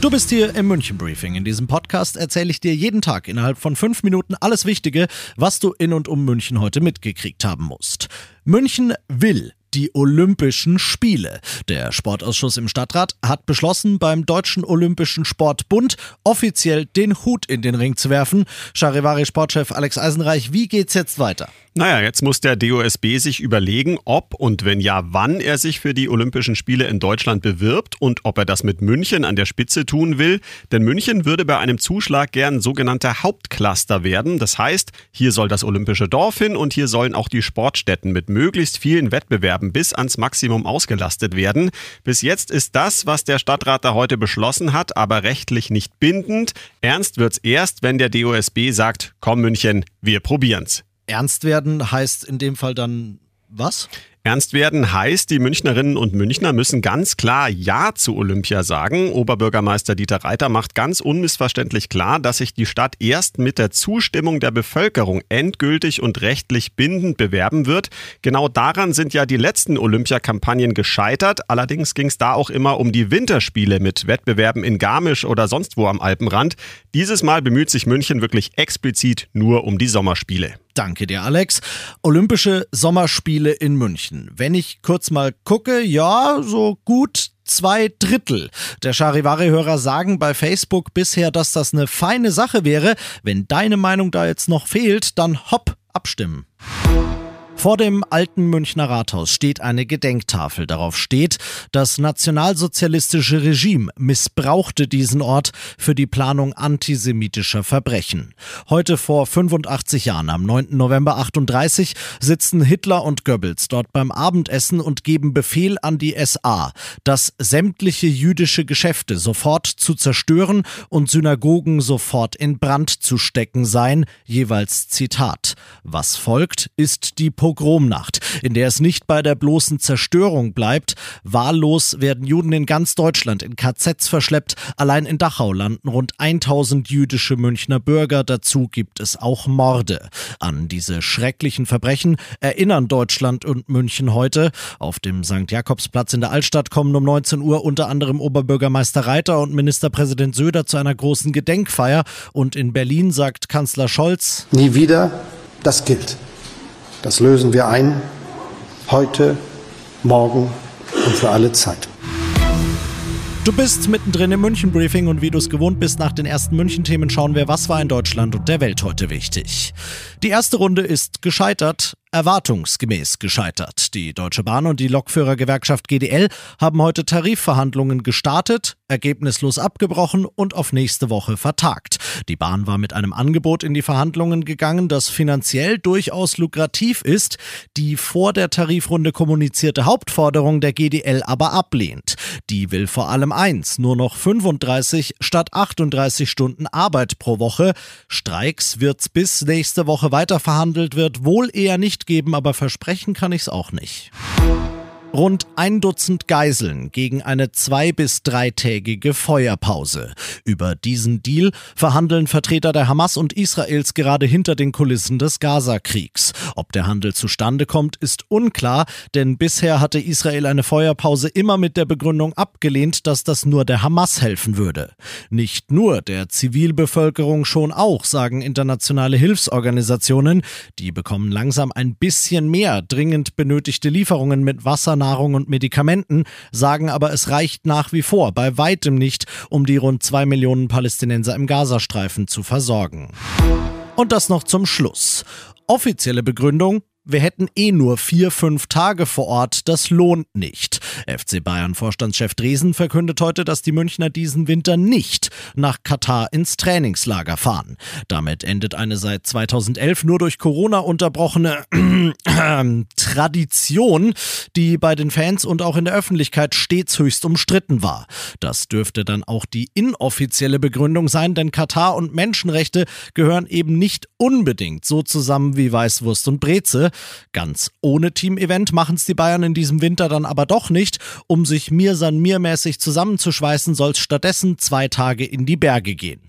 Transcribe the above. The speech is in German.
Du bist hier im München Briefing. In diesem Podcast erzähle ich dir jeden Tag innerhalb von fünf Minuten alles Wichtige, was du in und um München heute mitgekriegt haben musst. München will die Olympischen Spiele. Der Sportausschuss im Stadtrat hat beschlossen, beim Deutschen Olympischen Sportbund offiziell den Hut in den Ring zu werfen. Charivari-Sportchef Alex Eisenreich, wie geht's jetzt weiter? Naja, jetzt muss der DOSB sich überlegen, ob und wenn ja, wann er sich für die Olympischen Spiele in Deutschland bewirbt und ob er das mit München an der Spitze tun will. Denn München würde bei einem Zuschlag gern sogenannter Hauptcluster werden. Das heißt, hier soll das Olympische Dorf hin und hier sollen auch die Sportstätten mit möglichst vielen Wettbewerben bis ans Maximum ausgelastet werden. Bis jetzt ist das, was der Stadtrat da heute beschlossen hat, aber rechtlich nicht bindend. Ernst wird's erst, wenn der DOSB sagt, komm München, wir probieren's. Ernst werden heißt in dem Fall dann was? Ernst werden heißt, die Münchnerinnen und Münchner müssen ganz klar Ja zu Olympia sagen. Oberbürgermeister Dieter Reiter macht ganz unmissverständlich klar, dass sich die Stadt erst mit der Zustimmung der Bevölkerung endgültig und rechtlich bindend bewerben wird. Genau daran sind ja die letzten Olympiakampagnen gescheitert. Allerdings ging es da auch immer um die Winterspiele mit Wettbewerben in Garmisch oder sonst wo am Alpenrand. Dieses Mal bemüht sich München wirklich explizit nur um die Sommerspiele. Danke dir, Alex. Olympische Sommerspiele in München. Wenn ich kurz mal gucke, ja, so gut zwei Drittel der Charivari-Hörer sagen bei Facebook bisher, dass das eine feine Sache wäre. Wenn deine Meinung da jetzt noch fehlt, dann hopp, abstimmen. Vor dem alten Münchner Rathaus steht eine Gedenktafel. Darauf steht, das nationalsozialistische Regime missbrauchte diesen Ort für die Planung antisemitischer Verbrechen. Heute vor 85 Jahren, am 9. November 38, sitzen Hitler und Goebbels dort beim Abendessen und geben Befehl an die SA, dass sämtliche jüdische Geschäfte sofort zu zerstören und Synagogen sofort in Brand zu stecken seien, jeweils Zitat. Was folgt, ist die Pogromnacht, in der es nicht bei der bloßen Zerstörung bleibt. Wahllos werden Juden in ganz Deutschland in KZs verschleppt. Allein in Dachau landen rund 1000 jüdische Münchner Bürger. Dazu gibt es auch Morde. An diese schrecklichen Verbrechen erinnern Deutschland und München heute. Auf dem St. Jakobsplatz in der Altstadt kommen um 19 Uhr unter anderem Oberbürgermeister Reiter und Ministerpräsident Söder zu einer großen Gedenkfeier. Und in Berlin sagt Kanzler Scholz, Nie wieder, das gilt. Das lösen wir ein, heute, morgen und für alle Zeit. Du bist mittendrin im München-Briefing und wie du es gewohnt bist, nach den ersten München-Themen schauen wir, was war in Deutschland und der Welt heute wichtig. Die erste Runde ist gescheitert, erwartungsgemäß gescheitert. Die Deutsche Bahn und die Lokführergewerkschaft GDL haben heute Tarifverhandlungen gestartet, ergebnislos abgebrochen und auf nächste Woche vertagt. Die Bahn war mit einem Angebot in die Verhandlungen gegangen, das finanziell durchaus lukrativ ist, die vor der Tarifrunde kommunizierte Hauptforderung der GDL aber ablehnt. Die will vor allem eins, nur noch 35 statt 38 Stunden Arbeit pro Woche. Streiks wird's bis nächste Woche weiter verhandelt wird, wohl eher nicht geben, aber versprechen kann ich es auch nicht. Rund ein Dutzend Geiseln gegen eine zwei- bis dreitägige Feuerpause. Über diesen Deal verhandeln Vertreter der Hamas und Israels gerade hinter den Kulissen des Gaza-Kriegs. Ob der Handel zustande kommt, ist unklar, denn bisher hatte Israel eine Feuerpause immer mit der Begründung abgelehnt, dass das nur der Hamas helfen würde. Nicht nur der Zivilbevölkerung schon auch, sagen internationale Hilfsorganisationen. Die bekommen langsam ein bisschen mehr dringend benötigte Lieferungen mit Wasser, Nahrung und Medikamenten, sagen aber, es reicht nach wie vor bei weitem nicht, um die rund zwei Millionen Palästinenser im Gazastreifen zu versorgen. Und das noch zum Schluss. Offizielle Begründung, wir hätten eh nur vier, fünf Tage vor Ort, das lohnt nicht. FC Bayern Vorstandschef Dresen verkündet heute, dass die Münchner diesen Winter nicht nach Katar ins Trainingslager fahren. Damit endet eine seit 2011 nur durch Corona unterbrochene Tradition, die bei den Fans und auch in der Öffentlichkeit stets höchst umstritten war. Das dürfte dann auch die inoffizielle Begründung sein, denn Katar und Menschenrechte gehören eben nicht unbedingt so zusammen wie Weißwurst und Breze. Ganz ohne Team-Event machen es die Bayern in diesem Winter dann aber doch nicht. Um sich mir san mir mäßig zusammenzuschweißen, soll es stattdessen zwei Tage in die Berge gehen